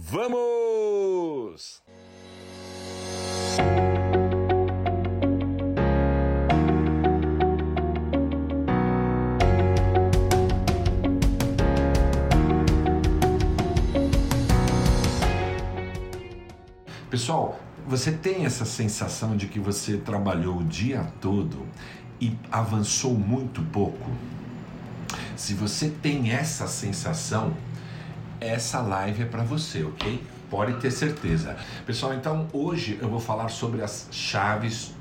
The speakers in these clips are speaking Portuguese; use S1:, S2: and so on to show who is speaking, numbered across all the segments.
S1: Vamos! Pessoal, você tem essa sensação de que você trabalhou o dia todo e avançou muito pouco? Se você tem essa sensação, essa live é para você, ok? Pode ter certeza. Pessoal, então hoje eu vou falar sobre as chaves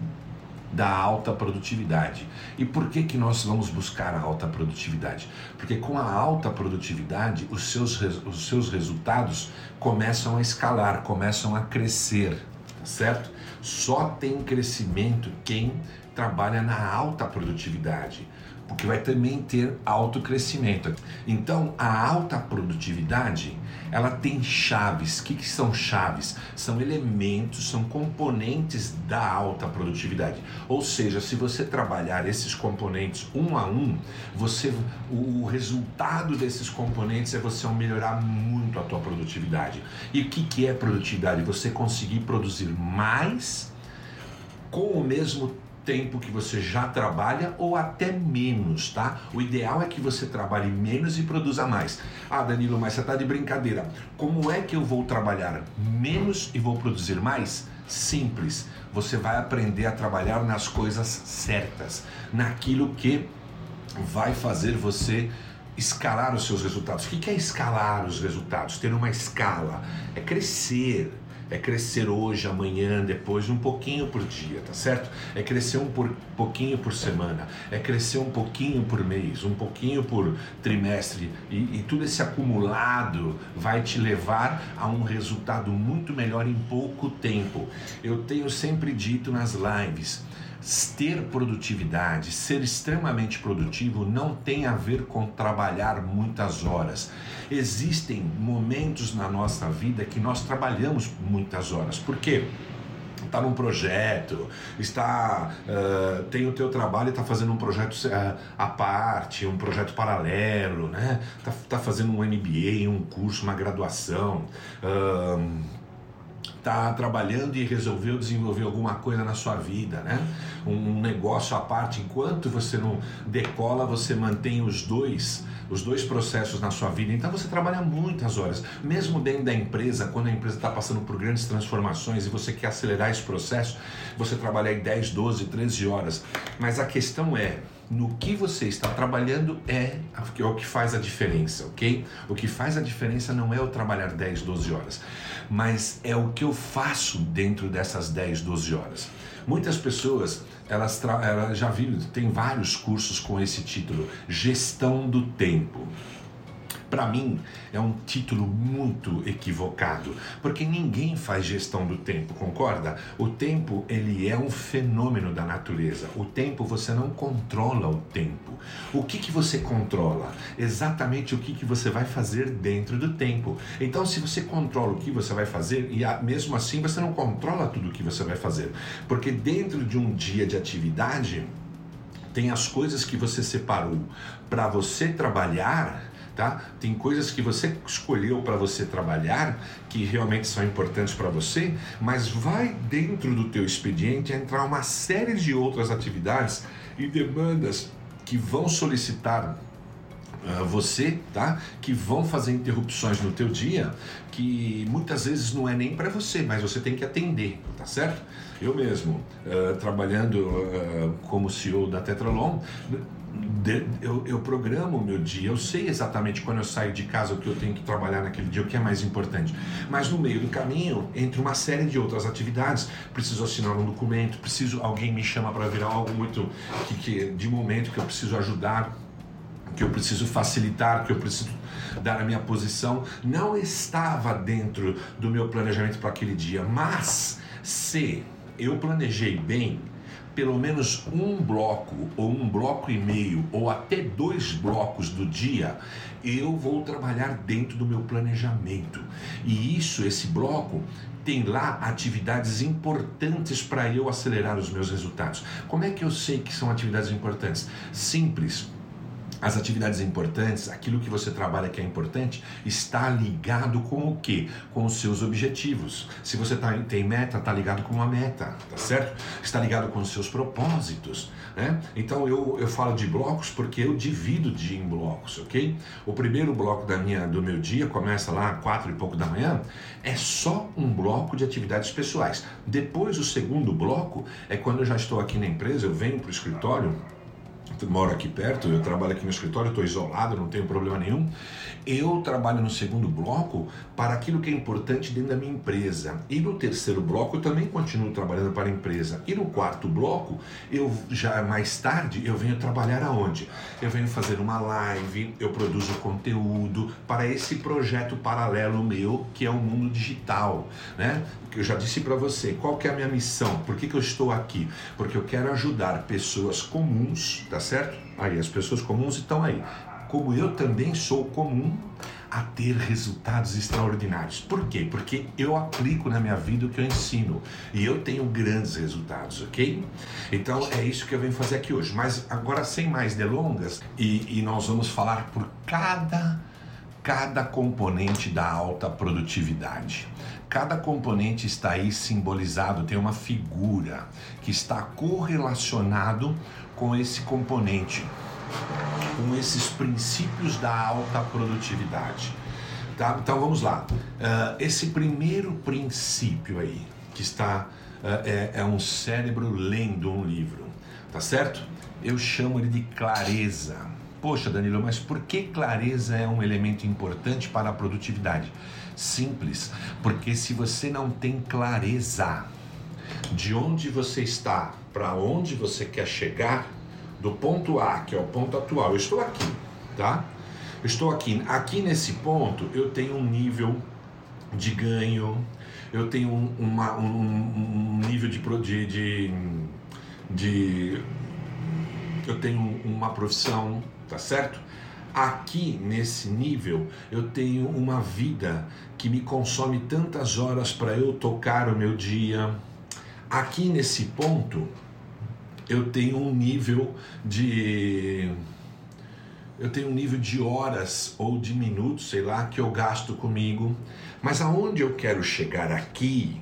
S1: da alta produtividade. E por que, que nós vamos buscar a alta produtividade? Porque com a alta produtividade, os seus, os seus resultados começam a escalar, começam a crescer, tá certo? Só tem crescimento quem trabalha na alta produtividade porque vai também ter alto crescimento. Então, a alta produtividade, ela tem chaves. O que, que são chaves? São elementos, são componentes da alta produtividade. Ou seja, se você trabalhar esses componentes um a um, você, o, resultado desses componentes é você melhorar muito a tua produtividade. E o que, que é produtividade? Você conseguir produzir mais com o mesmo tempo que você já trabalha ou até menos, tá? O ideal é que você trabalhe menos e produza mais. Ah, Danilo, mas você está de brincadeira. Como é que eu vou trabalhar menos e vou produzir mais? Simples. Você vai aprender a trabalhar nas coisas certas, naquilo que vai fazer você escalar os seus resultados. O que é escalar os resultados? Ter uma escala é crescer é crescer hoje, amanhã, depois, um pouquinho por dia, tá certo? É crescer um por, pouquinho por semana, é crescer um pouquinho por mês, um pouquinho por trimestre, e, e tudo esse acumulado vai te levar a um resultado muito melhor em pouco tempo. Eu tenho sempre dito nas lives ter produtividade, ser extremamente produtivo não tem a ver com trabalhar muitas horas. Existem momentos na nossa vida que nós trabalhamos muitas horas. Por quê? está num projeto, está uh, tem o teu trabalho e está fazendo um projeto uh, à parte, um projeto paralelo, né? Está tá fazendo um MBA, um curso, uma graduação. Uh, está trabalhando e resolveu desenvolver alguma coisa na sua vida, né? Um negócio à parte, enquanto você não decola, você mantém os dois, os dois processos na sua vida. Então você trabalha muitas horas, mesmo dentro da empresa, quando a empresa está passando por grandes transformações e você quer acelerar esse processo, você trabalha aí 10, 12, 13 horas. Mas a questão é, no que você está trabalhando é o que faz a diferença, ok? O que faz a diferença não é eu trabalhar 10, 12 horas, mas é o que eu faço dentro dessas 10, 12 horas. Muitas pessoas, elas, elas já viram, tem vários cursos com esse título, Gestão do Tempo para mim é um título muito equivocado, porque ninguém faz gestão do tempo, concorda? O tempo ele é um fenômeno da natureza. O tempo você não controla o tempo. O que que você controla? Exatamente o que que você vai fazer dentro do tempo. Então, se você controla o que você vai fazer e mesmo assim você não controla tudo o que você vai fazer, porque dentro de um dia de atividade tem as coisas que você separou para você trabalhar tá? Tem coisas que você escolheu para você trabalhar que realmente são importantes para você, mas vai dentro do teu expediente entrar uma série de outras atividades e demandas que vão solicitar uh, você, tá? Que vão fazer interrupções no teu dia, que muitas vezes não é nem para você, mas você tem que atender, tá certo? Eu mesmo, uh, trabalhando uh, como CEO da Tetralon, eu, eu programo o meu dia, eu sei exatamente quando eu saio de casa o que eu tenho que trabalhar naquele dia, o que é mais importante. Mas no meio do caminho, entre uma série de outras atividades, preciso assinar um documento, preciso alguém me chama para virar algo muito que, que de momento que eu preciso ajudar, que eu preciso facilitar, que eu preciso dar a minha posição, não estava dentro do meu planejamento para aquele dia. Mas se eu planejei bem, pelo menos um bloco ou um bloco e meio ou até dois blocos do dia, eu vou trabalhar dentro do meu planejamento. E isso, esse bloco, tem lá atividades importantes para eu acelerar os meus resultados. Como é que eu sei que são atividades importantes? Simples as atividades importantes, aquilo que você trabalha que é importante, está ligado com o quê? Com os seus objetivos. Se você tá, tem meta, está ligado com uma meta, tá certo? Está ligado com os seus propósitos, né? Então eu, eu falo de blocos porque eu divido dia em blocos, ok? O primeiro bloco da minha, do meu dia começa lá quatro e pouco da manhã, é só um bloco de atividades pessoais. Depois o segundo bloco é quando eu já estou aqui na empresa, eu venho para o escritório moro aqui perto, eu trabalho aqui no escritório, estou isolado, não tenho problema nenhum. Eu trabalho no segundo bloco para aquilo que é importante dentro da minha empresa. E no terceiro bloco eu também continuo trabalhando para a empresa. E no quarto bloco, eu já mais tarde, eu venho trabalhar aonde? Eu venho fazer uma live, eu produzo conteúdo para esse projeto paralelo meu, que é o mundo digital, né? Eu já disse para você, qual que é a minha missão? Por que, que eu estou aqui? Porque eu quero ajudar pessoas comuns, tá certo? Aí, as pessoas comuns estão aí. Como eu também sou comum a ter resultados extraordinários. Por quê? Porque eu aplico na minha vida o que eu ensino e eu tenho grandes resultados, ok? Então é isso que eu venho fazer aqui hoje. Mas agora, sem mais delongas, e, e nós vamos falar por cada cada componente da alta produtividade. Cada componente está aí simbolizado, tem uma figura que está correlacionado com esse componente, com esses princípios da alta produtividade. Tá? Então vamos lá. Uh, esse primeiro princípio aí, que está uh, é, é um cérebro lendo um livro, tá certo? Eu chamo ele de clareza. Poxa, Danilo, mas por que clareza é um elemento importante para a produtividade? Simples, porque se você não tem clareza de onde você está, para onde você quer chegar, do ponto A, que é o ponto atual, eu estou aqui, tá? Eu estou aqui. Aqui nesse ponto eu tenho um nível de ganho, eu tenho um, uma, um, um nível de, de, de, de. Eu tenho uma profissão, tá certo? Aqui nesse nível eu tenho uma vida que me consome tantas horas para eu tocar o meu dia. Aqui nesse ponto eu tenho um nível de eu tenho um nível de horas ou de minutos, sei lá, que eu gasto comigo. Mas aonde eu quero chegar aqui,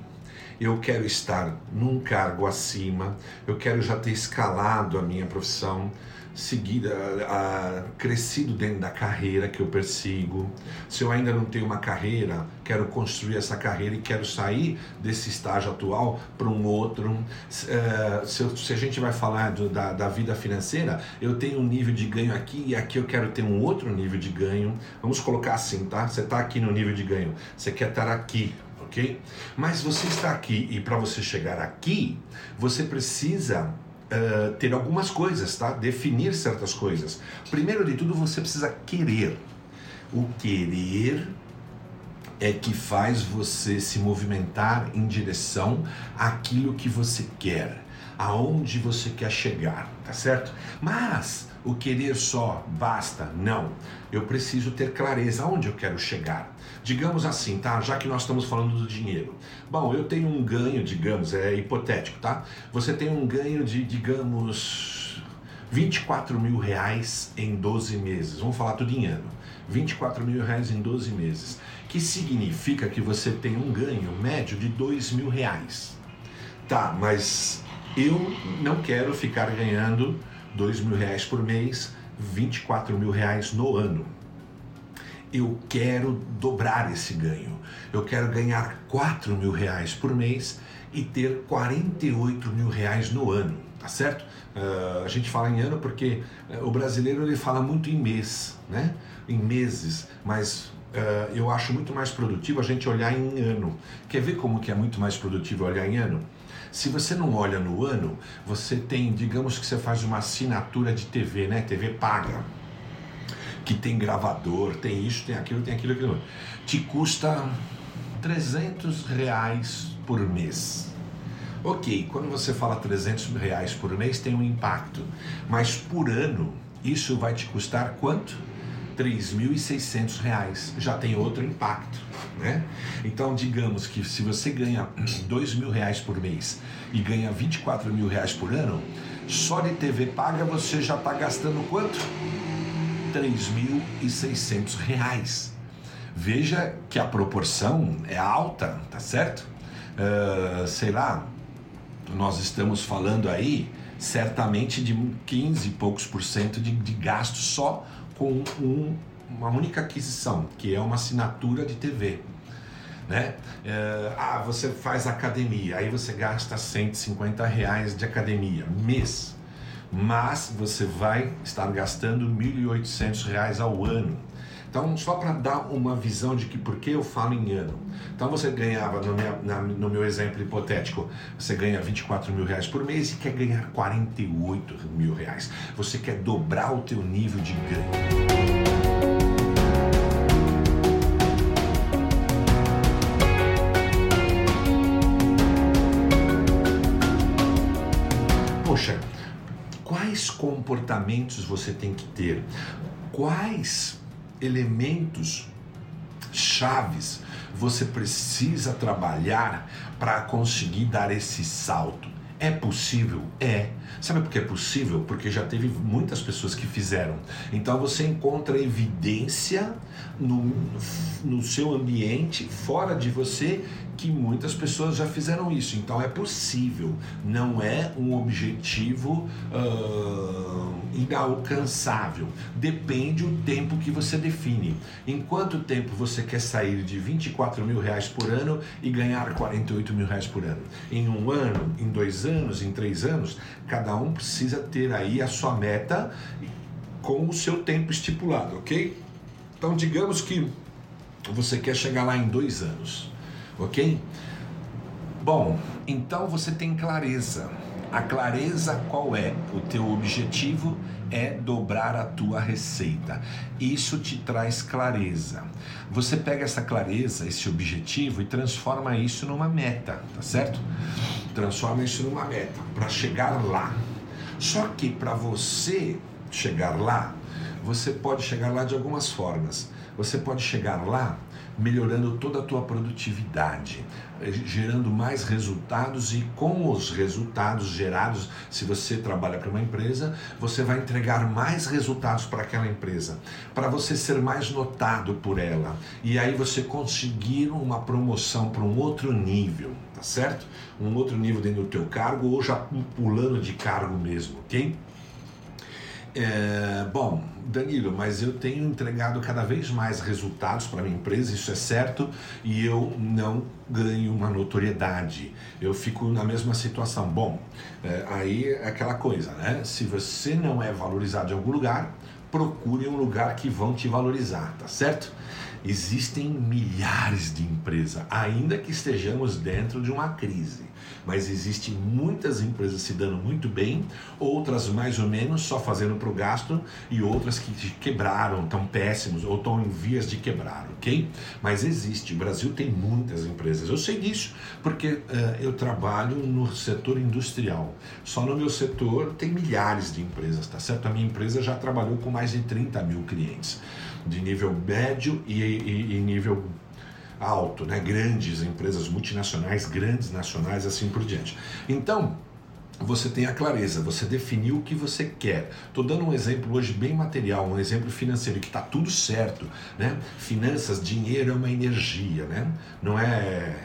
S1: eu quero estar num cargo acima, eu quero já ter escalado a minha profissão, seguida, a, crescido dentro da carreira que eu persigo. Se eu ainda não tenho uma carreira, quero construir essa carreira e quero sair desse estágio atual para um outro. Uh, se, se, a gente vai falar do, da, da vida financeira, eu tenho um nível de ganho aqui e aqui eu quero ter um outro nível de ganho. Vamos colocar assim, tá? Você está aqui no nível de ganho, você quer estar aqui, ok? Mas você está aqui e para você chegar aqui, você precisa uh, ter algumas coisas, tá? Definir certas coisas. Primeiro de tudo, você precisa querer. O querer é que faz você se movimentar em direção àquilo que você quer, aonde você quer chegar, tá certo? Mas o querer só basta? Não. Eu preciso ter clareza aonde eu quero chegar. Digamos assim, tá? Já que nós estamos falando do dinheiro. Bom, eu tenho um ganho, digamos, é hipotético, tá? Você tem um ganho de, digamos, 24 mil reais em 12 meses. Vamos falar tudo em ano. 24 mil reais em 12 meses. Que significa que você tem um ganho médio de 2 mil reais. Tá, mas eu não quero ficar ganhando 2 mil reais por mês, 24 mil reais no ano. Eu quero dobrar esse ganho. Eu quero ganhar 4 mil reais por mês e ter 48 mil reais no ano, tá certo? Uh, a gente fala em ano porque uh, o brasileiro ele fala muito em mês, né? Em meses, mas uh, eu acho muito mais produtivo a gente olhar em ano. Quer ver como que é muito mais produtivo olhar em ano? Se você não olha no ano, você tem, digamos que você faz uma assinatura de TV, né? TV paga. Que tem gravador, tem isso, tem aquilo, tem aquilo, aquilo. Te custa 300 reais por mês. Ok, quando você fala 300 reais por mês tem um impacto, mas por ano isso vai te custar quanto? 3.600 reais. Já tem outro impacto né? Então, digamos que se você ganha dois mil reais por mês e ganha 24 mil reais por ano, só de TV paga você já está gastando quanto? 3.600 reais. Veja que a proporção é alta, tá certo? Uh, sei lá, nós estamos falando aí certamente de 15 e poucos por cento de, de gasto só com um, uma única aquisição, que é uma assinatura de TV. Né? Uh, ah, você faz academia, aí você gasta 150 reais de academia mês, mas você vai estar gastando 1.800 reais ao ano. Então, só para dar uma visão de que por que eu falo em ano. Então, você ganhava, no, minha, na, no meu exemplo hipotético, você ganha 24 mil reais por mês e quer ganhar 48 mil reais. Você quer dobrar o teu nível de ganho. Comportamentos você tem que ter? Quais elementos chaves você precisa trabalhar para conseguir dar esse salto. É possível? É. Sabe por que é possível? Porque já teve muitas pessoas que fizeram. Então você encontra evidência no, no seu ambiente, fora de você, que muitas pessoas já fizeram isso. Então é possível, não é um objetivo uh, inalcançável. Depende o tempo que você define. Em quanto tempo você quer sair de 24 mil reais por ano e ganhar 48 mil reais por ano? Em um ano, em dois anos, em três anos? Cada um precisa ter aí a sua meta com o seu tempo estipulado, ok? Então digamos que você quer chegar lá em dois anos ok? Bom, então você tem clareza. A clareza qual é? O teu objetivo é dobrar a tua receita. Isso te traz clareza. Você pega essa clareza, esse objetivo e transforma isso numa meta, tá certo? Transforma isso numa meta para chegar lá. Só que para você chegar lá, você pode chegar lá de algumas formas. Você pode chegar lá melhorando toda a tua produtividade, eh, gerando mais resultados e com os resultados gerados, se você trabalha para uma empresa, você vai entregar mais resultados para aquela empresa, para você ser mais notado por ela e aí você conseguir uma promoção para um outro nível, tá certo? Um outro nível dentro do teu cargo ou já pulando de cargo mesmo, ok? É, bom, Danilo, mas eu tenho entregado cada vez mais resultados para minha empresa, isso é certo, e eu não ganho uma notoriedade. Eu fico na mesma situação. Bom, é, aí é aquela coisa, né? Se você não é valorizado em algum lugar, procure um lugar que vão te valorizar, tá certo? Existem milhares de empresas, ainda que estejamos dentro de uma crise mas existem muitas empresas se dando muito bem, outras mais ou menos só fazendo para o gasto e outras que quebraram, estão péssimos ou estão em vias de quebrar, ok? Mas existe, o Brasil tem muitas empresas, eu sei disso porque uh, eu trabalho no setor industrial, só no meu setor tem milhares de empresas, tá certo? A minha empresa já trabalhou com mais de 30 mil clientes, de nível médio e, e, e nível alto, né? grandes empresas multinacionais, grandes nacionais, assim por diante. Então, você tem a clareza, você definiu o que você quer. Estou dando um exemplo hoje bem material, um exemplo financeiro, que está tudo certo. Né? Finanças, dinheiro é uma energia, né? não é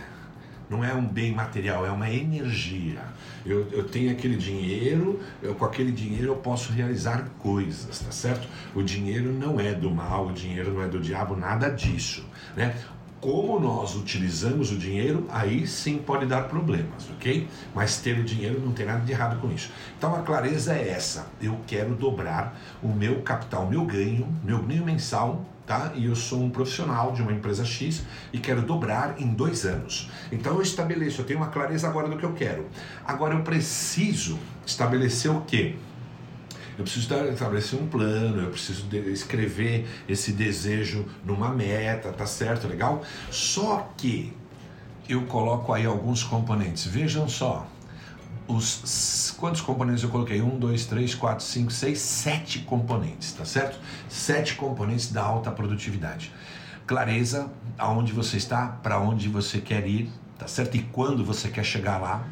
S1: não é um bem material, é uma energia. Eu, eu tenho aquele dinheiro, eu, com aquele dinheiro eu posso realizar coisas, tá certo? O dinheiro não é do mal, o dinheiro não é do diabo, nada disso. Né? Como nós utilizamos o dinheiro, aí sim pode dar problemas, ok? Mas ter o dinheiro não tem nada de errado com isso. Então a clareza é essa: eu quero dobrar o meu capital, meu ganho, meu ganho mensal, tá? E eu sou um profissional de uma empresa X e quero dobrar em dois anos. Então eu estabeleço, eu tenho uma clareza agora do que eu quero. Agora eu preciso estabelecer o quê? Eu preciso estabelecer um plano, eu preciso escrever esse desejo numa meta, tá certo? Legal? Só que eu coloco aí alguns componentes. Vejam só. Os, quantos componentes eu coloquei? Um, dois, três, quatro, cinco, seis, sete componentes, tá certo? Sete componentes da alta produtividade. Clareza, aonde você está, para onde você quer ir, tá certo? E quando você quer chegar lá.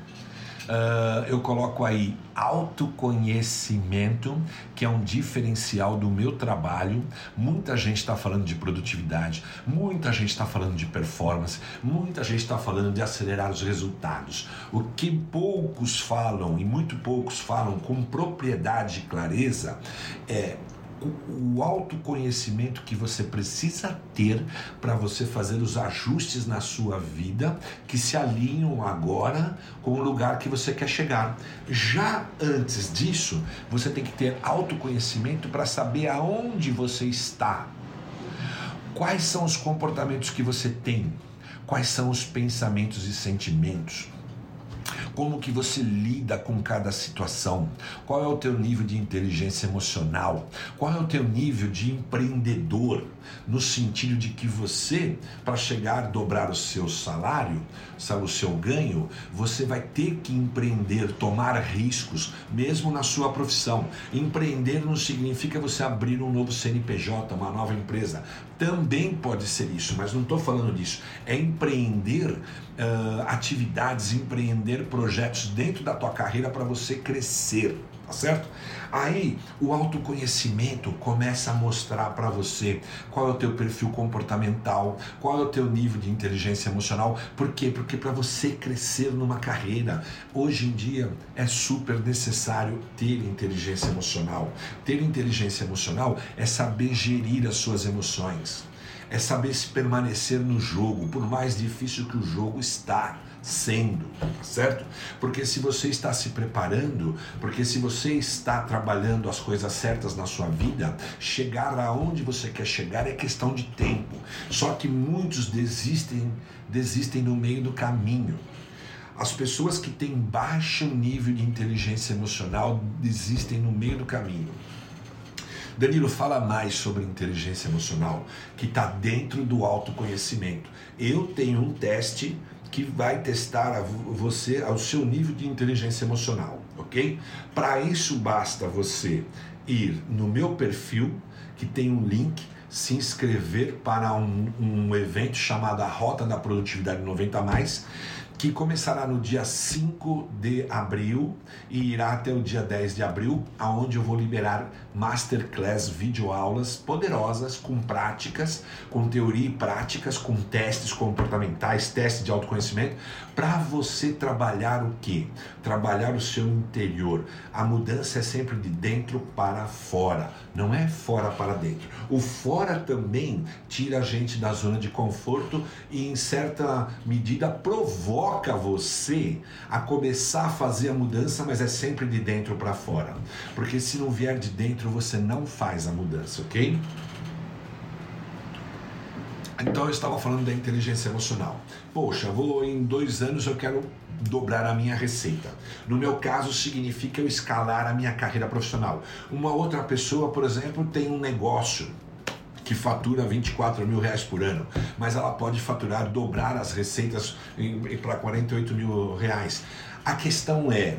S1: Uh, eu coloco aí autoconhecimento, que é um diferencial do meu trabalho. Muita gente está falando de produtividade, muita gente está falando de performance, muita gente está falando de acelerar os resultados. O que poucos falam e muito poucos falam com propriedade e clareza é o autoconhecimento que você precisa ter para você fazer os ajustes na sua vida que se alinham agora com o lugar que você quer chegar. Já antes disso, você tem que ter autoconhecimento para saber aonde você está. Quais são os comportamentos que você tem? Quais são os pensamentos e sentimentos? Como que você lida com cada situação, qual é o teu nível de inteligência emocional, qual é o teu nível de empreendedor, no sentido de que você, para chegar a dobrar o seu salário, o seu ganho, você vai ter que empreender, tomar riscos, mesmo na sua profissão. Empreender não significa você abrir um novo CNPJ, uma nova empresa. Também pode ser isso, mas não estou falando disso. É empreender uh, atividades, empreender projetos dentro da tua carreira para você crescer tá certo? Aí o autoconhecimento começa a mostrar para você qual é o teu perfil comportamental, qual é o teu nível de inteligência emocional. Por quê? Porque para você crescer numa carreira, hoje em dia é super necessário ter inteligência emocional. Ter inteligência emocional é saber gerir as suas emoções. É saber se permanecer no jogo, por mais difícil que o jogo está sendo, certo? Porque se você está se preparando, porque se você está trabalhando as coisas certas na sua vida, chegar aonde você quer chegar é questão de tempo. Só que muitos desistem, desistem no meio do caminho. As pessoas que têm baixo nível de inteligência emocional desistem no meio do caminho. Danilo, fala mais sobre inteligência emocional, que está dentro do autoconhecimento. Eu tenho um teste que vai testar a você ao seu nível de inteligência emocional, ok? Para isso basta você ir no meu perfil, que tem um link, se inscrever para um, um evento chamado a Rota da Produtividade 90 mais que começará no dia 5 de abril e irá até o dia 10 de abril, aonde eu vou liberar masterclass videoaulas poderosas com práticas, com teoria e práticas, com testes comportamentais, testes de autoconhecimento, para você trabalhar o que? Trabalhar o seu interior. A mudança é sempre de dentro para fora, não é fora para dentro. O fora também tira a gente da zona de conforto e em certa medida provoca você a começar a fazer a mudança, mas é sempre de dentro para fora. Porque se não vier de dentro, você não faz a mudança, ok? Então eu estava falando da inteligência emocional. Poxa, vou em dois anos eu quero dobrar a minha receita. No meu caso, significa eu escalar a minha carreira profissional. Uma outra pessoa, por exemplo, tem um negócio que fatura 24 mil reais por ano, mas ela pode faturar, dobrar as receitas para 48 mil reais. A questão é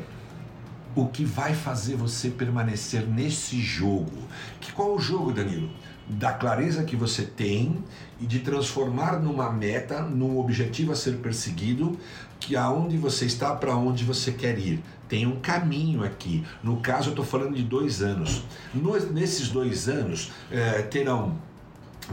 S1: o que vai fazer você permanecer nesse jogo. Que qual o jogo, Danilo? Da clareza que você tem e de transformar numa meta, num objetivo a ser perseguido, que aonde você está para onde você quer ir. Tem um caminho aqui. No caso, eu estou falando de dois anos. nesses dois anos é, terão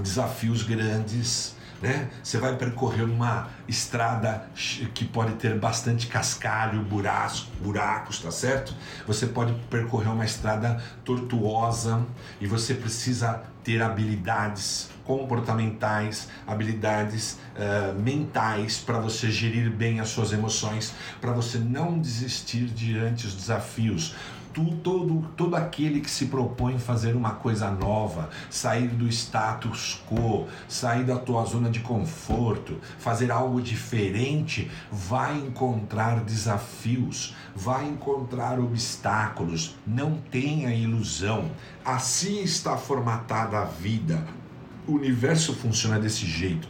S1: desafios grandes, né? Você vai percorrer uma estrada que pode ter bastante cascalho, buracos, buracos, tá certo? Você pode percorrer uma estrada tortuosa e você precisa ter habilidades comportamentais, habilidades uh, mentais para você gerir bem as suas emoções, para você não desistir diante dos desafios, tu, todo, todo aquele que se propõe fazer uma coisa nova, sair do status quo, sair da tua zona de conforto, fazer algo diferente, vai encontrar desafios, vai encontrar obstáculos. Não tenha ilusão. Assim está formatada a vida. O universo funciona desse jeito.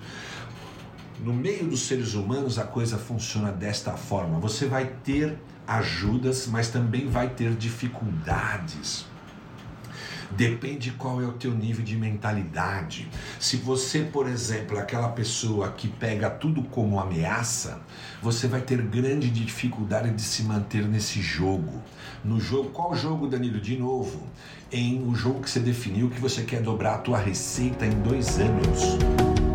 S1: No meio dos seres humanos a coisa funciona desta forma. Você vai ter ajudas, mas também vai ter dificuldades. Depende qual é o teu nível de mentalidade. Se você, por exemplo, aquela pessoa que pega tudo como ameaça, você vai ter grande dificuldade de se manter nesse jogo. No jogo, qual jogo, Danilo? De novo, em o jogo que você definiu que você quer dobrar a tua receita em dois anos.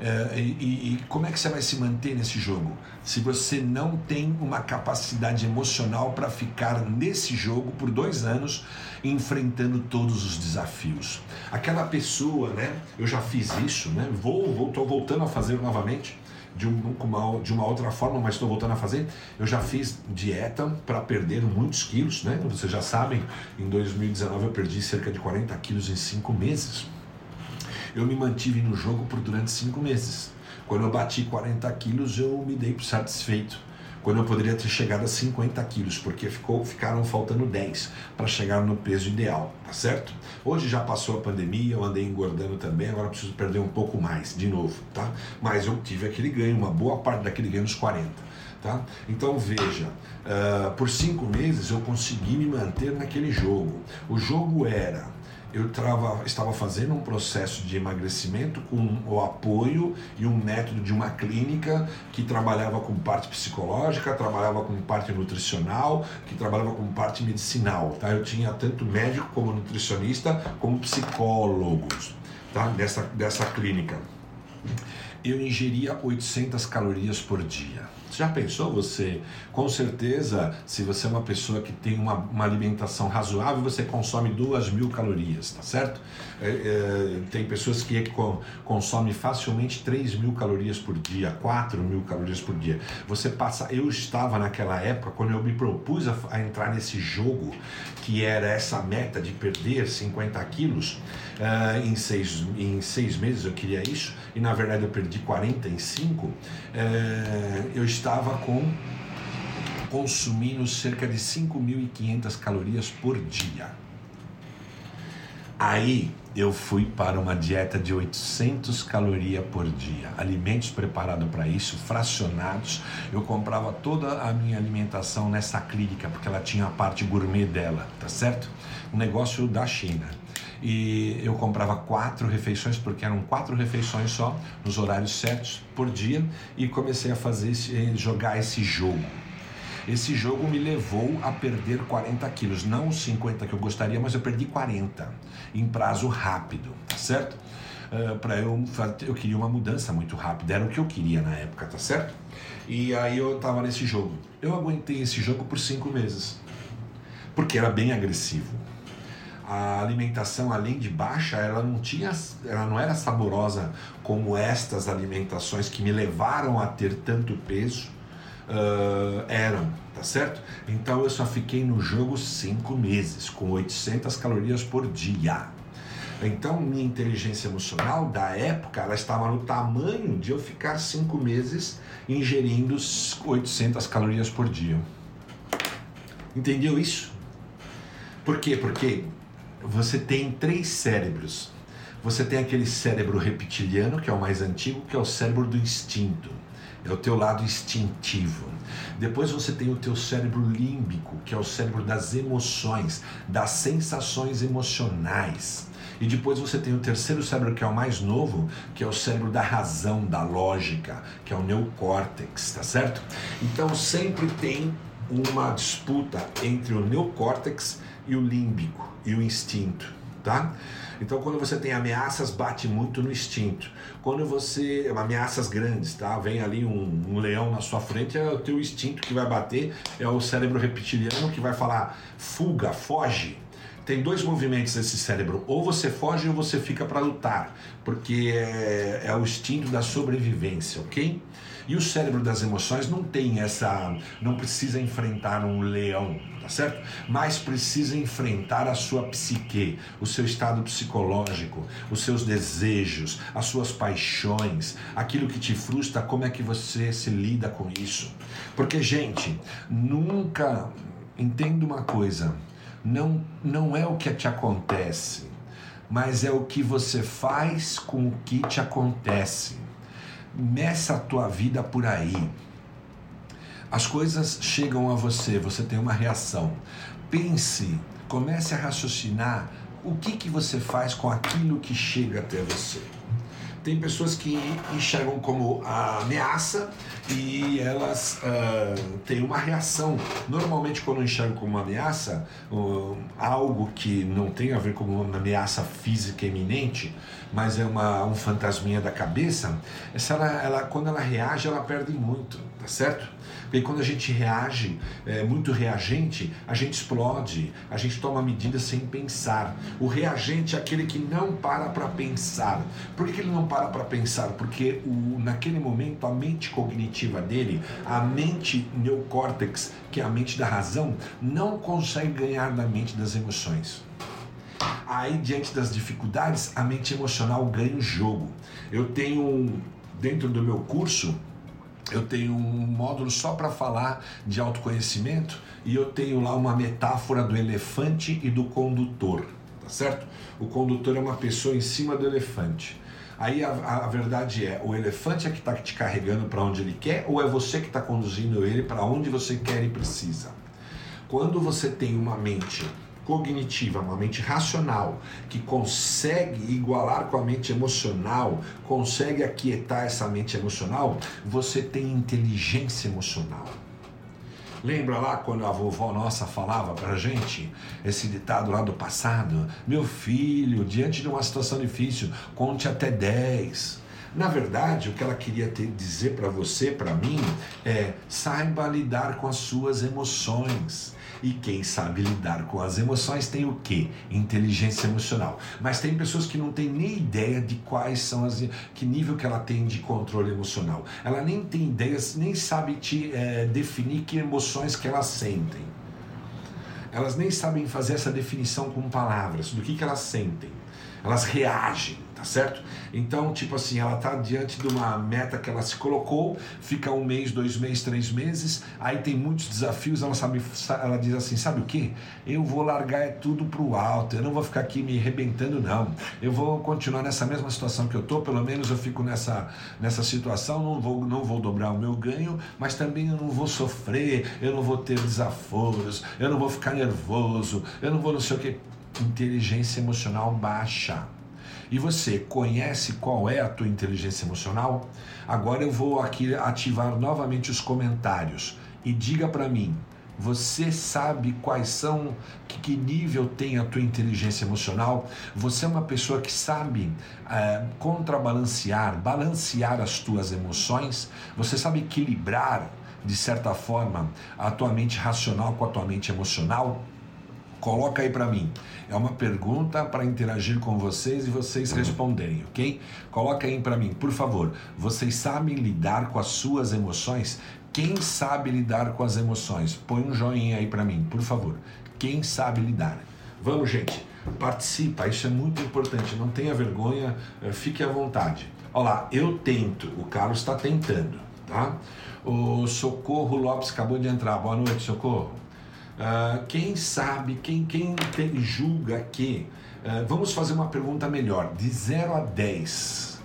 S1: É, e, e, como é que você vai se manter nesse jogo? Se você não tem uma capacidade emocional para ficar nesse jogo por dois anos enfrentando todos os desafios. Aquela pessoa, né? Eu já fiz isso, né? Vou, vou, tô voltando a fazer novamente de, um, uma, de uma outra forma, mas estou voltando a fazer. Eu já fiz dieta para perder muitos quilos, né? Vocês já sabem, em 2019 eu perdi cerca de 40 quilos em cinco meses eu me mantive no jogo por durante cinco meses. Quando eu bati 40 quilos, eu me dei satisfeito. Quando eu poderia ter chegado a 50 quilos, porque ficou, ficaram faltando 10 para chegar no peso ideal, tá certo? Hoje já passou a pandemia, eu andei engordando também, agora preciso perder um pouco mais, de novo, tá? Mas eu tive aquele ganho, uma boa parte daquele ganho nos 40. Tá? Então veja, uh, por cinco meses eu consegui me manter naquele jogo. O jogo era eu trava, estava fazendo um processo de emagrecimento com o apoio e um método de uma clínica que trabalhava com parte psicológica, trabalhava com parte nutricional, que trabalhava com parte medicinal. Tá? Eu tinha tanto médico como nutricionista, como psicólogos tá? dessa, dessa clínica. Eu ingeria 800 calorias por dia. Já pensou você? Com certeza, se você é uma pessoa que tem uma, uma alimentação razoável, você consome duas mil calorias, tá certo? É, é, tem pessoas que consomem facilmente 3 mil calorias por dia, 4 mil calorias por dia. Você passa. Eu estava naquela época, quando eu me propus a, a entrar nesse jogo, que era essa meta de perder 50 quilos uh, em, seis, em seis meses, eu queria isso, e na verdade eu perdi 45. Uh, eu estava com consumindo cerca de 5.500 calorias por dia. Aí eu fui para uma dieta de 800 calorias por dia, alimentos preparados para isso, fracionados. Eu comprava toda a minha alimentação nessa clínica, porque ela tinha a parte gourmet dela, tá certo? Um negócio da China e eu comprava quatro refeições, porque eram quatro refeições só, nos horários certos por dia, e comecei a fazer esse, eh, jogar esse jogo. Esse jogo me levou a perder 40 quilos, não os 50 que eu gostaria, mas eu perdi 40 em prazo rápido, tá certo? Uh, eh, para eu eu queria uma mudança muito rápida, era o que eu queria na época, tá certo? E aí eu tava nesse jogo. Eu aguentei esse jogo por cinco meses, porque era bem agressivo a alimentação além de baixa ela não tinha ela não era saborosa como estas alimentações que me levaram a ter tanto peso uh, eram tá certo? Então eu só fiquei no jogo cinco meses com 800 calorias por dia. Então minha inteligência emocional da época ela estava no tamanho de eu ficar cinco meses ingerindo 800 calorias por dia. Entendeu isso? Por quê? Porque você tem três cérebros. Você tem aquele cérebro reptiliano, que é o mais antigo, que é o cérebro do instinto. É o teu lado instintivo. Depois você tem o teu cérebro límbico, que é o cérebro das emoções, das sensações emocionais. E depois você tem o terceiro cérebro, que é o mais novo, que é o cérebro da razão, da lógica, que é o neocórtex, tá certo? Então sempre tem uma disputa entre o neocórtex e o límbico e o instinto, tá? Então, quando você tem ameaças, bate muito no instinto. Quando você. ameaças grandes, tá? Vem ali um, um, leão na sua frente, é o teu instinto que vai bater, é o cérebro reptiliano que vai falar fuga, foge. Tem dois movimentos nesse cérebro: ou você foge ou você fica para lutar, porque é, é o instinto da sobrevivência, ok? E o cérebro das emoções não tem essa. não precisa enfrentar um leão, tá certo? Mas precisa enfrentar a sua psique, o seu estado psicológico, os seus desejos, as suas paixões, aquilo que te frustra, como é que você se lida com isso. Porque, gente, nunca. Entenda uma coisa, não, não é o que te acontece mas é o que você faz com o que te acontece. Meça a tua vida por aí. As coisas chegam a você, você tem uma reação. Pense, comece a raciocinar o que, que você faz com aquilo que chega até você. Tem pessoas que enxergam como ameaça e elas uh, têm uma reação. Normalmente, quando enxergam como uma ameaça, algo que não tem a ver com uma ameaça física iminente, mas é uma, um fantasminha da cabeça, essa ela, ela, quando ela reage, ela perde muito, tá certo? Porque quando a gente reage, é, muito reagente, a gente explode, a gente toma medidas sem pensar. O reagente é aquele que não para para pensar. Por que ele não para para pensar? Porque o, naquele momento a mente cognitiva dele, a mente neocórtex, que é a mente da razão, não consegue ganhar da mente das emoções. Aí, diante das dificuldades, a mente emocional ganha o jogo. Eu tenho, dentro do meu curso, eu tenho um módulo só para falar de autoconhecimento e eu tenho lá uma metáfora do elefante e do condutor, tá certo? O condutor é uma pessoa em cima do elefante. Aí a, a verdade é, o elefante é que está te carregando para onde ele quer ou é você que está conduzindo ele para onde você quer e precisa? Quando você tem uma mente cognitiva, uma mente racional, que consegue igualar com a mente emocional, consegue aquietar essa mente emocional, você tem inteligência emocional. Lembra lá quando a vovó nossa falava pra gente esse ditado lá do passado? Meu filho, diante de uma situação difícil, conte até 10. Na verdade, o que ela queria ter, dizer para você, para mim, é saiba lidar com as suas emoções. E quem sabe lidar com as emoções tem o quê? Inteligência emocional. Mas tem pessoas que não têm nem ideia de quais são as. que nível que ela tem de controle emocional. Ela nem tem ideias, nem sabe te é, definir que emoções que elas sentem. Elas nem sabem fazer essa definição com palavras do que, que elas sentem. Elas reagem tá certo? Então, tipo assim, ela tá diante de uma meta que ela se colocou, fica um mês, dois meses, três meses, aí tem muitos desafios, ela sabe, ela diz assim, sabe o que? Eu vou largar é tudo pro alto, eu não vou ficar aqui me arrebentando não, eu vou continuar nessa mesma situação que eu tô, pelo menos eu fico nessa, nessa situação, não vou, não vou dobrar o meu ganho, mas também eu não vou sofrer, eu não vou ter desaforos, eu não vou ficar nervoso, eu não vou não sei o que, inteligência emocional baixa e você conhece qual é a tua inteligência emocional? Agora eu vou aqui ativar novamente os comentários e diga para mim, você sabe quais são, que, que, nível tem a tua inteligência emocional? Você é uma pessoa que sabe é, contrabalancear, balancear as tuas emoções? Você sabe equilibrar, de certa forma, a tua mente racional com a tua mente emocional? Coloca aí para mim. É uma pergunta para interagir com vocês e vocês responderem, ok? Coloca aí para mim, por favor. Vocês sabem lidar com as suas emoções? Quem sabe lidar com as emoções? Põe um joinha aí para mim, por favor. Quem sabe lidar? Vamos, gente. Participa, isso é muito importante. Não tenha vergonha, eh, fique à vontade. Olha lá, eu tento. O Carlos está tentando, tá? O Socorro Lopes acabou de entrar. Boa noite, Socorro. Uh, quem sabe, quem, quem tem, julga que. Uh, vamos fazer uma pergunta melhor. De 0 a 10,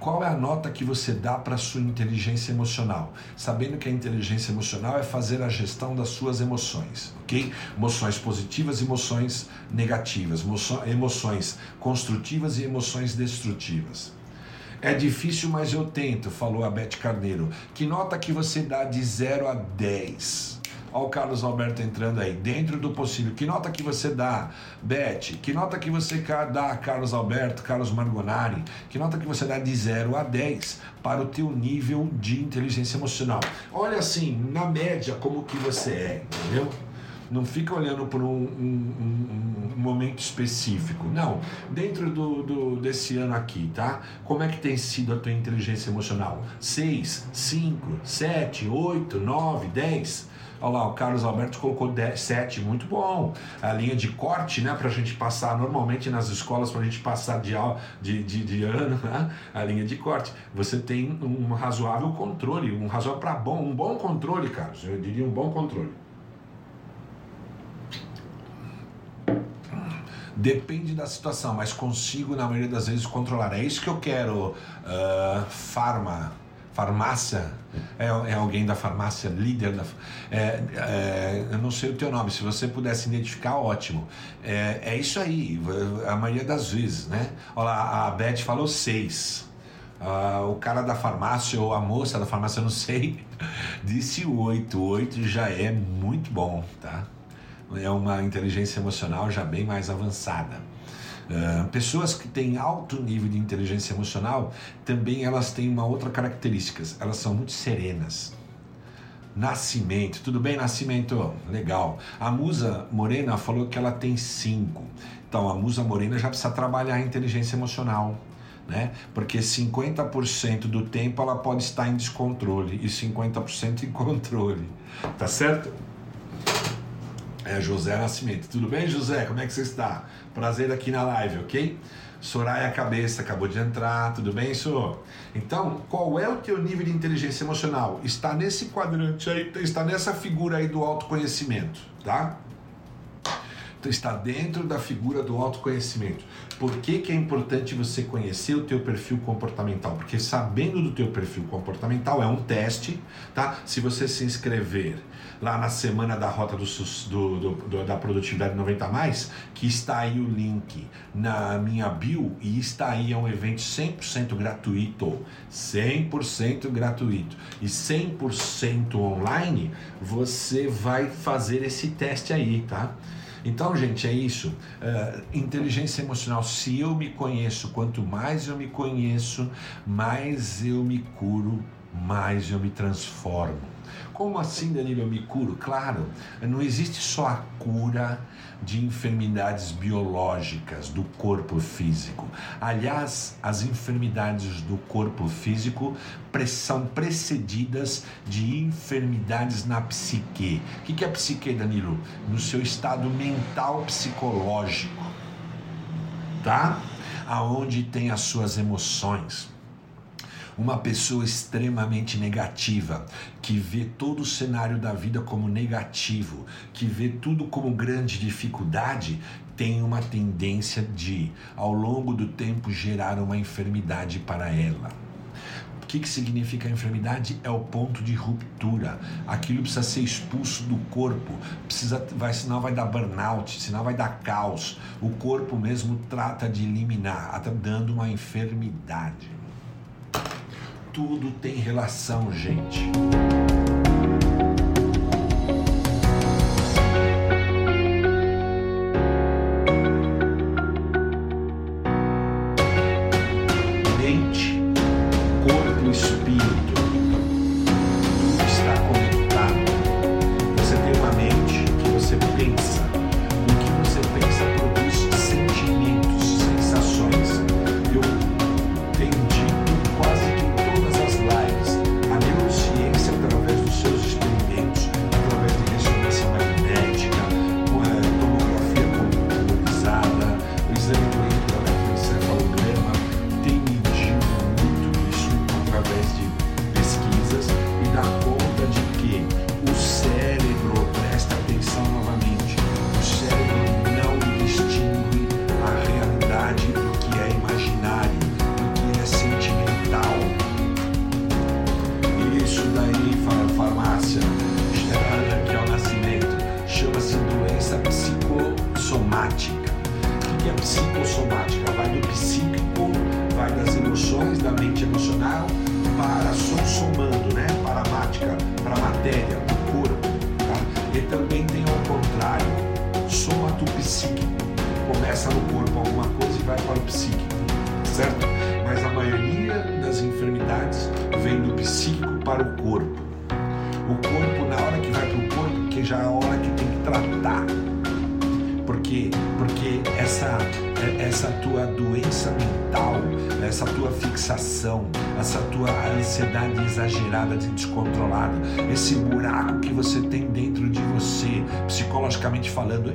S1: qual é a nota que você dá para a sua inteligência emocional? Sabendo que a inteligência emocional é fazer a gestão das suas emoções, ok? Emoções positivas emoções negativas, emoções construtivas e emoções destrutivas. É difícil, mas eu tento, falou a Beth Carneiro. Que nota que você dá de 0 a 10? Olha o Carlos Alberto entrando aí. Dentro do possível. Que nota que você dá, Beth? Que nota que você dá, Carlos Alberto, Carlos Margonari? Que nota que você dá de 0 a 10 para o teu nível de inteligência emocional? Olha assim, na média, como que você é, entendeu? Não fica olhando por um, um, um, um, momento específico. Não. Dentro do, do, desse ano aqui, tá? Como é que tem sido a tua inteligência emocional? 6, 5, 7, 8, 9, 10? Olha lá, o Carlos Alberto colocou 7, muito bom. A linha de corte, né, para a gente passar, normalmente nas escolas, para a gente passar de, de, de, de ano, né, a linha de corte. Você tem um razoável controle, um razoável para bom, um bom controle, Carlos, eu diria um bom controle. Depende da situação, mas consigo, na maioria das vezes, controlar. É isso que eu quero. Uh, farma, farmácia, é, é, alguém da farmácia, líder da. É, é, eu não sei o teu nome, se você pudesse identificar, ótimo. É, é isso aí, a maioria das vezes, né? Olha lá, a Beth falou seis. Uh, o cara da farmácia ou a moça da farmácia, não sei, disse oito. Oito já é muito bom, tá? é uma inteligência emocional já bem mais avançada. Uh, pessoas que têm alto nível de inteligência emocional também elas têm uma outra característica, elas são muito serenas. Nascimento, tudo bem, Nascimento? Legal. A Musa Morena falou que ela tem cinco. Então a Musa Morena já precisa trabalhar a inteligência emocional. Né? Porque 50% do tempo ela pode estar em descontrole e 50% em controle. Tá certo? É José Nascimento. Tudo bem, José? Como é que você está? Prazer aqui na live, ok? Soraya Cabeça acabou de entrar, tudo bem, senhor? Então, qual é o teu nível de inteligência emocional? Está nesse quadrante aí, está nessa figura aí do autoconhecimento, tá? Então, está dentro da figura do autoconhecimento. Por que, que é importante você conhecer o teu perfil comportamental? Porque sabendo do teu perfil comportamental é um teste, tá? Se você se inscrever lá na semana da rota do, do, do, da produtividade 90 mais, que está aí o link na minha bio e está aí é um evento 100% gratuito, 100% gratuito e 100% online, você vai fazer esse teste aí, tá? Então, gente, é isso. Uh, inteligência emocional. Se eu me conheço, quanto mais eu me conheço, mais eu me curo, mais eu me transformo. Como assim, Danilo, eu me curo? Claro, não existe só a cura de enfermidades biológicas do corpo físico. Aliás, as enfermidades do corpo físico são precedidas de enfermidades na psique. O que é psique, Danilo? No seu estado mental psicológico, tá? Aonde tem as suas emoções uma pessoa extremamente negativa, que vê todo o cenário da vida como negativo, que vê tudo como grande dificuldade, tem uma tendência de, ao longo do tempo, gerar uma enfermidade para ela. O que, que significa a enfermidade? É o ponto de ruptura. Aquilo precisa ser expulso do corpo, precisa, vai, senão vai dar burnout, senão vai dar caos. O corpo mesmo trata de eliminar, dando uma enfermidade tudo tem relação, gente.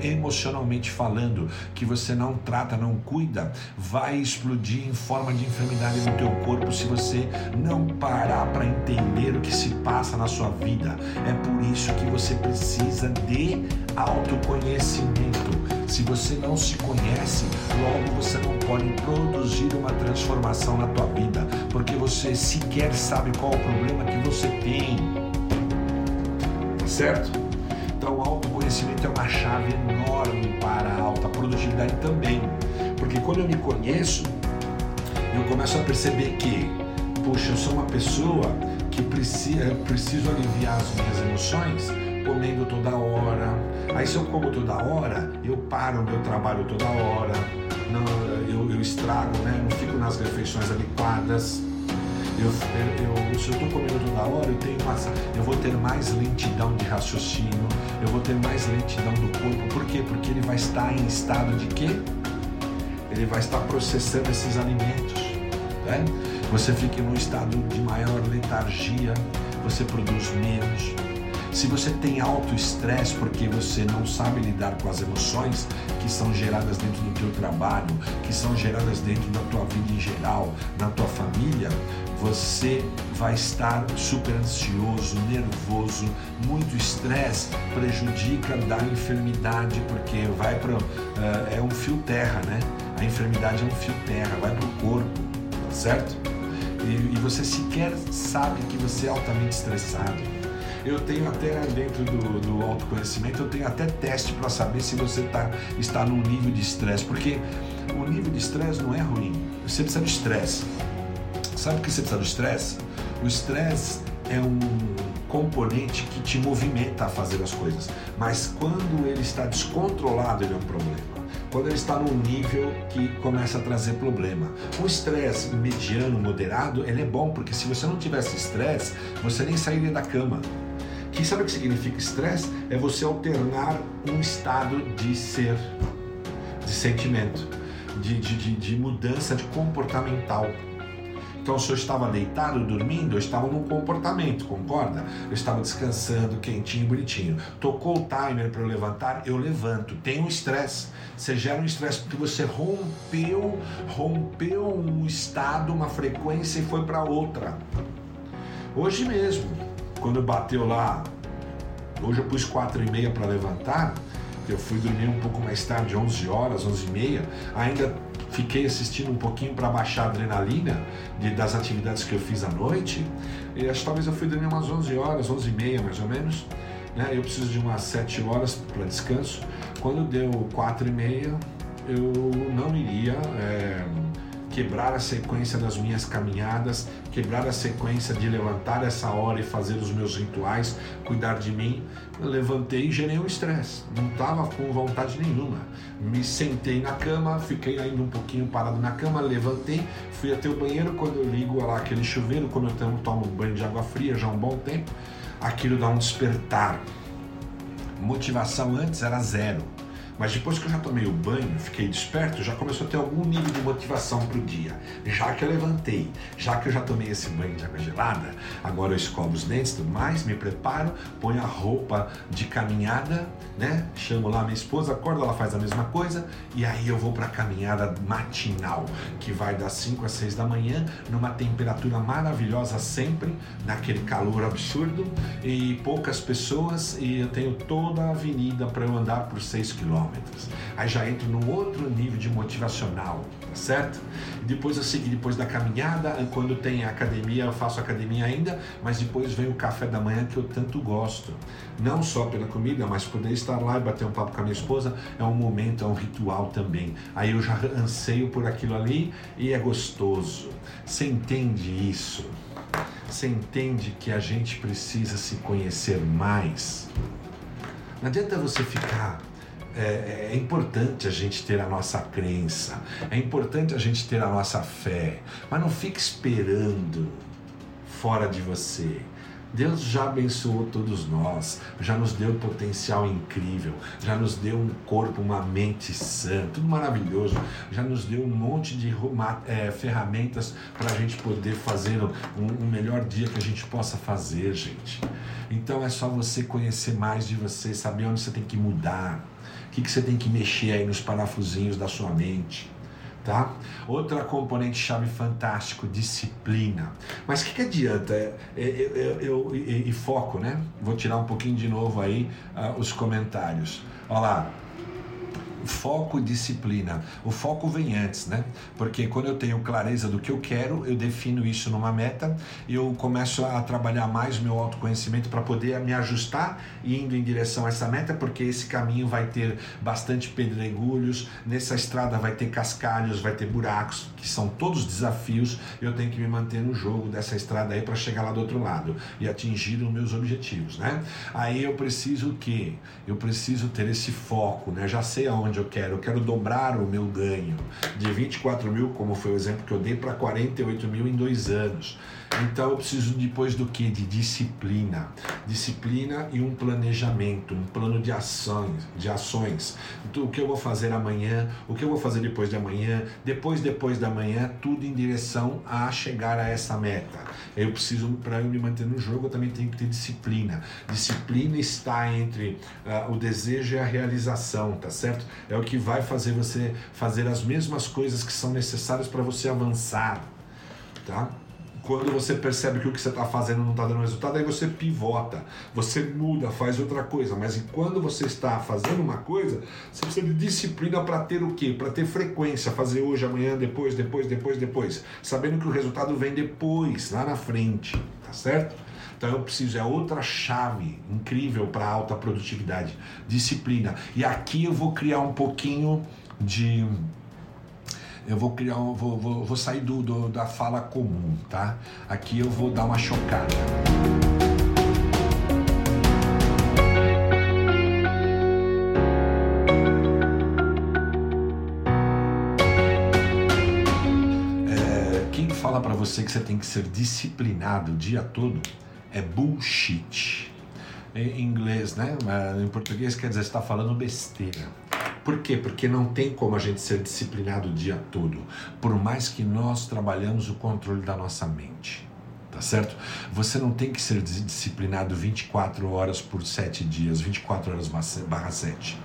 S1: Emocionalmente falando, que você não trata, não cuida, vai explodir em forma de enfermidade no teu corpo se você não parar para entender o que se passa na sua vida. É por isso que você precisa de autoconhecimento. Se você não se conhece, logo você não pode produzir uma transformação na tua vida, porque você sequer sabe qual o problema que você tem. Certo? Autoconhecimento é uma chave enorme para a alta produtividade também. Porque quando eu me conheço, eu começo a perceber que, puxa, eu sou uma pessoa que precisa, preciso aliviar as minhas emoções comendo toda hora. Aí se eu como toda hora, eu paro o meu trabalho toda hora, não, eu, eu estrago, né? não fico nas refeições adequadas. Eu, eu, se eu estou comendo toda hora, eu, tenho uma, eu vou ter mais lentidão de raciocínio, eu vou ter mais lentidão do corpo. Por quê? Porque ele vai estar em estado de quê? Ele vai estar processando esses alimentos. Né? Você fica num estado de maior letargia, você produz menos, se você tem alto estresse porque você não sabe lidar com as emoções que são geradas dentro do teu trabalho, que são geradas dentro da tua vida em geral, na tua família, você vai estar super ansioso, nervoso, muito estresse prejudica da enfermidade porque vai para uh, é um fio terra, né? A enfermidade é um fio terra, vai para o corpo, certo? E, e você sequer sabe que você é altamente estressado. Eu tenho até dentro do, do autoconhecimento, eu tenho até teste para saber se você tá, está num nível de estresse, porque o nível de estresse não é ruim. Você precisa de estresse. Sabe o que você precisa do estresse? O estresse é um componente que te movimenta a fazer as coisas, mas quando ele está descontrolado, ele é um problema quando ele está num nível que começa a trazer problema. O estresse mediano, moderado, ele é bom, porque se você não tivesse estresse, você nem sairia da cama. Que sabe o que significa estresse? É você alternar um estado de ser, de sentimento, de, de, de, de mudança de comportamental. Então, se eu estava deitado, dormindo, eu estava num comportamento, concorda? Eu estava descansando, quentinho, bonitinho. Tocou o timer para eu levantar, eu levanto. Tem um estresse. Você gera um estresse porque você rompeu, rompeu um estado, uma frequência e foi para outra. Hoje mesmo, quando bateu lá, hoje eu pus quatro e meia para levantar, eu fui dormir um pouco mais tarde, 11 horas, 11 e meia, ainda fiquei assistindo um pouquinho para baixar a adrenalina de, das atividades que eu fiz à noite, e acho que talvez eu fui dormir umas 11 horas, 11 e meia mais ou menos, né? eu preciso de umas 7 horas para descanso, quando deu 4 e meia, eu não iria... É, quebrar a sequência das minhas caminhadas, quebrar a sequência de levantar essa hora e fazer os meus rituais, cuidar de mim. Eu levantei e gerei um estresse, não estava com vontade nenhuma. Me sentei na cama, fiquei ainda um pouquinho parado na cama, levantei, fui até o banheiro. Quando eu ligo lá aquele chuveiro, como eu tomo, banho de água fria já há um bom tempo, aquilo dá um despertar. Motivação antes era zero mas depois que eu já tomei o banho, fiquei desperto, já começou a ter algum nível de motivação para o dia. Já que eu levantei, já que eu já tomei esse banho de água gelada, agora eu escovo os dentes tudo mais, me preparo, ponho a roupa de caminhada, né? Chamo lá minha esposa, acorda, ela faz a mesma coisa e aí eu vou para a caminhada matinal, que vai das 5 às 6 da manhã, numa temperatura maravilhosa sempre, naquele calor absurdo e poucas pessoas e eu tenho toda a avenida para eu andar por 6 quilômetros quilômetros. Aí já entro num outro nível de motivacional, tá certo? E depois eu segui depois da caminhada, quando tem academia, eu faço academia ainda, mas depois vem o café da manhã que eu tanto gosto. Não só pela comida, mas poder estar lá e bater um papo com a minha esposa é um momento, é um ritual também. Aí eu já anseio por aquilo ali e é gostoso. Você entende isso? Você entende que a gente precisa se conhecer mais? Não adianta você ficar é, é, importante a gente ter a nossa crença, é importante a gente ter a nossa fé, mas não fique esperando fora de você. Deus já abençoou todos nós, já nos deu um potencial incrível, já nos deu um corpo, uma mente sã, tudo maravilhoso, já nos deu um monte de é, ferramentas para a gente poder fazer um, um melhor dia que a gente possa fazer, gente. Então é só você conhecer mais de você, saber onde você tem que mudar, que, que você tem que mexer aí nos parafusinhos da sua mente tá? Outra componente chave fantástico, disciplina. Mas o que, que adianta? É, é, é, eu, e foco, né? Vou tirar um pouquinho de novo aí uh, os comentários. Olha lá, foco e disciplina. O foco vem antes, né? Porque quando eu tenho clareza do que eu quero, eu defino isso numa meta e eu começo a trabalhar mais meu autoconhecimento para poder me ajustar indo em direção a essa meta, porque esse caminho vai ter bastante pedregulhos, nessa estrada vai ter cascalhos, vai ter buracos, que são todos desafios. Eu tenho que me manter no jogo dessa estrada aí para chegar lá do outro lado e atingir os meus objetivos, né? Aí eu preciso o quê? Eu preciso ter esse foco, né? Já sei aonde onde eu quero, eu quero dobrar o meu ganho de 24 mil, como foi o exemplo que eu dei, para 48 mil em dois anos. Então eu preciso depois do que? De disciplina. Disciplina e um planejamento, um plano de ações, de ações. Então, o que eu vou fazer amanhã, o que eu vou fazer depois de amanhã, depois depois da manhã, tudo em direção a chegar a essa meta. Eu preciso, para eu me manter no jogo, eu também tenho que ter disciplina. Disciplina está entre uh, o desejo e a realização, tá certo? É o que vai fazer você fazer as mesmas coisas que são necessárias para você avançar, tá? Quando você percebe que o que você está fazendo não está dando resultado, aí você pivota, você muda, faz outra coisa. Mas quando você está fazendo uma coisa, você precisa de disciplina para ter o quê? Para ter frequência, fazer hoje, amanhã, depois, depois, depois, depois. Sabendo que o resultado vem depois, lá na frente, tá certo? Então eu preciso, é outra chave incrível para alta produtividade, disciplina. E aqui eu vou criar um pouquinho de eu vou criar, um, vou, vou, vou sair do, do, da fala comum, tá? Aqui eu vou dar uma chocada. É, quem fala para você que você tem que ser disciplinado o dia todo é bullshit. Em inglês, né? Em português quer dizer está falando besteira. Por quê? Porque não tem como a gente ser disciplinado o dia todo, por mais que nós trabalhamos o controle da nossa mente. Tá certo? Você não tem que ser disciplinado 24 horas por 7 dias, 24 horas barra 7.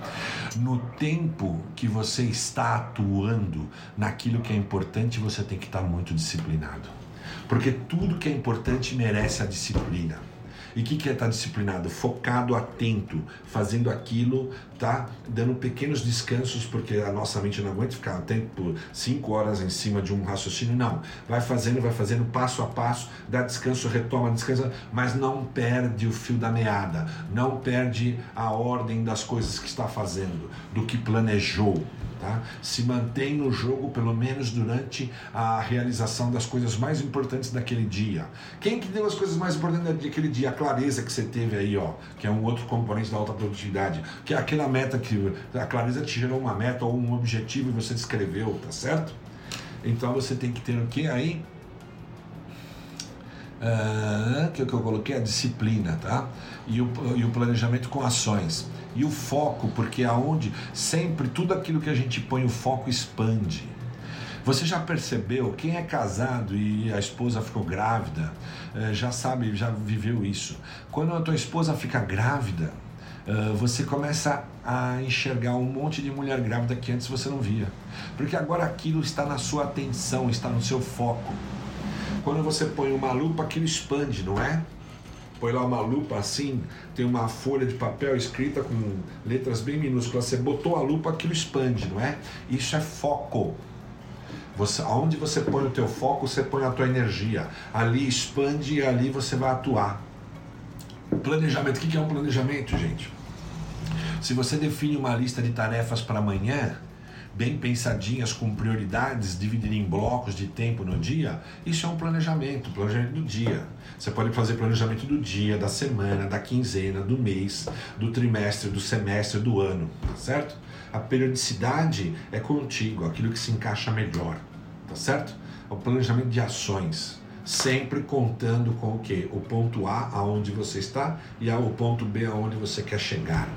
S1: No tempo que você está atuando naquilo que é importante, você tem que estar muito disciplinado. Porque tudo que é importante merece a disciplina. E o que, que é estar tá disciplinado? Focado, atento, fazendo aquilo, tá? Dando pequenos descansos, porque a nossa mente não aguenta ficar tempo, cinco horas em cima de um raciocínio. Não. Vai fazendo, vai fazendo passo a passo, dá descanso, retoma, descansa, mas não perde o fio da meada, não perde a ordem das coisas que está fazendo, do que planejou. Tá? Se mantém no jogo pelo menos durante a realização das coisas mais importantes daquele dia. Quem que deu as coisas mais importantes daquele dia? A clareza que você teve aí, ó, que é um outro componente da alta produtividade, que é aquela meta que a clareza te gerou uma meta ou um objetivo e você descreveu, tá certo? Então você tem que ter o que aí? Que é o que eu coloquei? A disciplina, tá? E o, e o planejamento com ações e o foco, porque aonde sempre tudo aquilo que a gente põe o foco expande. Você já percebeu, quem é casado e a esposa ficou grávida, eh, já sabe, já viveu isso. Quando a tua esposa fica grávida, eh, você começa a enxergar um monte de mulher grávida que antes você não via. Porque agora aquilo está na sua atenção, está no seu foco. Quando você põe uma lupa, aquilo expande, não é? põe lá uma lupa assim, tem uma folha de papel escrita com letras bem minúsculas. Você botou a lupa, aquilo expande, não é? Isso é foco. Você, aonde você põe o teu foco, você põe a tua energia. Ali expande e ali você vai atuar. Planejamento. O que é um planejamento, gente? Se você define uma lista de tarefas para amanhã, bem pensadinhas, com prioridades, dividir em blocos de tempo no dia, isso é um planejamento, planejamento do dia. Você pode fazer planejamento do dia, da semana, da quinzena, do mês, do trimestre, do semestre, do ano, tá certo? A periodicidade é contigo, aquilo que se encaixa melhor, tá certo? É o planejamento de ações. sempre contando com o que? O ponto A aonde você está e o ponto B aonde você quer chegar.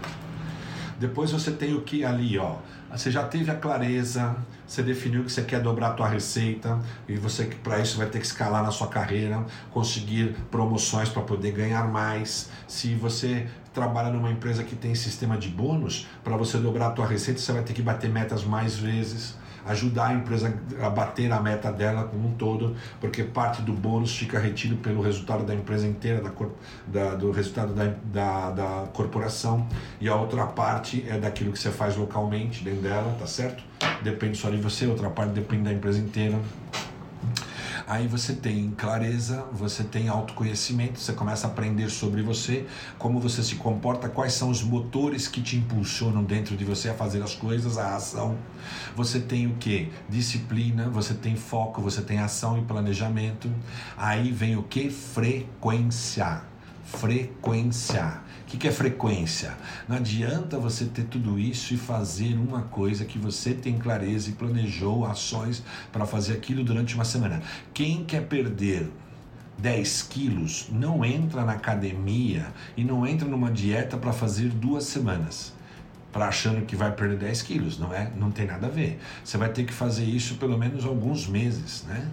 S1: Depois você tem o que ali, ó. Você já teve a clareza, você definiu que você quer dobrar a tua receita e você para isso vai ter que escalar na sua carreira, conseguir promoções para poder ganhar mais. Se você trabalha numa empresa que tem sistema de bônus, para você dobrar a tua receita, você vai ter que bater metas mais vezes ajudar a empresa a bater a meta dela como um todo, porque parte do bônus fica retido pelo resultado da empresa inteira, da, da do resultado da, da, da corporação, e a outra parte é daquilo que você faz localmente dentro dela, tá certo? Depende só de você, outra parte depende da empresa inteira. Aí você tem clareza, você tem autoconhecimento, você começa a aprender sobre você, como você se comporta, quais são os motores que te impulsionam dentro de você a fazer as coisas, a ação. Você tem o que? Disciplina, você tem foco, você tem ação e planejamento. Aí vem o que? Frequência. Frequência que, que é frequência? Não adianta você ter tudo isso e fazer uma coisa que você tem clareza e planejou ações para fazer aquilo durante uma semana. Quem quer perder 10 quilos não entra na academia e não entra numa dieta para fazer duas semanas para achando que vai perder 10 quilos, não é? Não tem nada a ver. Você vai ter que fazer isso pelo menos alguns meses, né?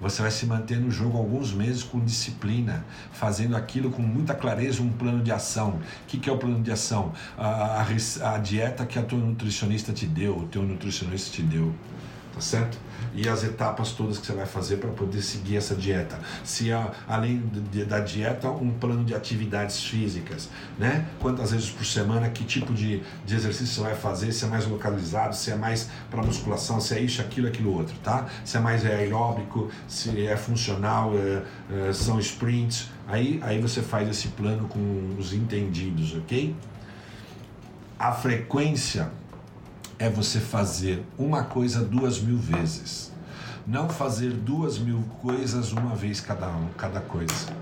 S1: Você vai se manter no jogo alguns meses com disciplina, fazendo aquilo com muita clareza, um plano de ação. O que, que é o plano de ação? A, a, a dieta que a tua nutricionista te deu, o teu nutricionista te deu tá certo? E as etapas todas que você vai fazer para poder seguir essa dieta. Se há, além de, da dieta, um plano de atividades físicas, né? Quantas vezes por semana, que tipo de, de exercício você vai fazer, se é mais localizado, se é mais para musculação, se é isso, aquilo, aquilo outro, tá? Se é mais aeróbico, se é funcional, é, é, são sprints. Aí, aí você faz esse plano com os entendidos, ok? A frequência é você fazer uma coisa duas mil vezes. Não fazer duas mil coisas uma vez cada, um, cada coisa.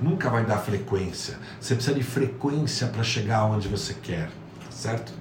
S1: Nunca vai dar frequência. Você precisa de frequência para chegar onde você quer, certo?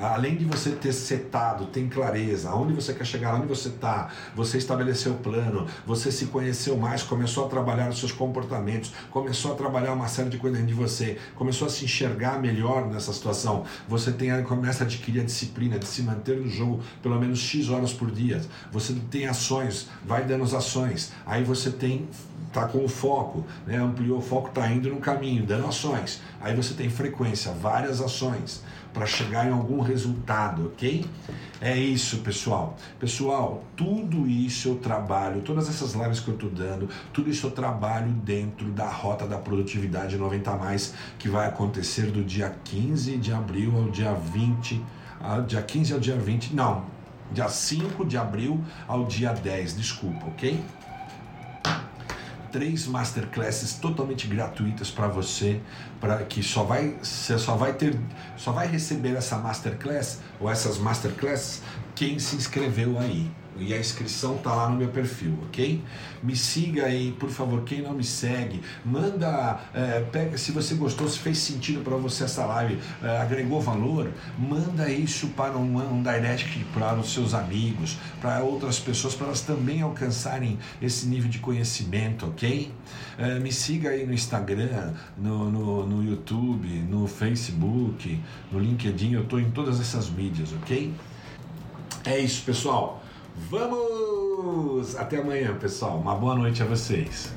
S1: Além de você ter setado, tem clareza, aonde você quer chegar, onde você está, você estabeleceu o plano, você se conheceu mais, começou a trabalhar os seus comportamentos, começou a trabalhar uma série de coisas dentro de você, começou a se enxergar melhor nessa situação, você tem, começa a adquirir a disciplina de se manter no jogo pelo menos X horas por dia, você tem ações, vai dando as ações, aí você tem tá com o foco, né? ampliou o foco, está indo no caminho, dando ações. Aí você tem frequência, várias ações para chegar em algum resultado, ok? É isso, pessoal. Pessoal, tudo isso eu trabalho, todas essas lives que eu estou dando, tudo isso eu trabalho dentro da Rota da Produtividade 90 mais, que vai acontecer do dia 15 de abril ao dia 20, ao dia 15 ao dia 20, não, dia 5 de abril ao dia 10, desculpa, ok? Três masterclasses totalmente gratuitas para você, para que só vai você só vai ter só vai receber essa masterclass ou essas masterclasses quem se inscreveu aí. E a inscrição tá lá no meu perfil, ok? Me siga aí, por favor. Quem não me segue, manda, é, pega, se você gostou, se fez sentido para você essa live, é, agregou valor, manda isso para um, um direct para os seus amigos, para outras pessoas, para elas também alcançarem esse nível de conhecimento, ok? É, me siga aí no Instagram, no, no, no YouTube, no Facebook, no LinkedIn, eu estou em todas essas mídias, ok? É isso, pessoal. Vamos! Até amanhã, pessoal. Uma boa noite a vocês.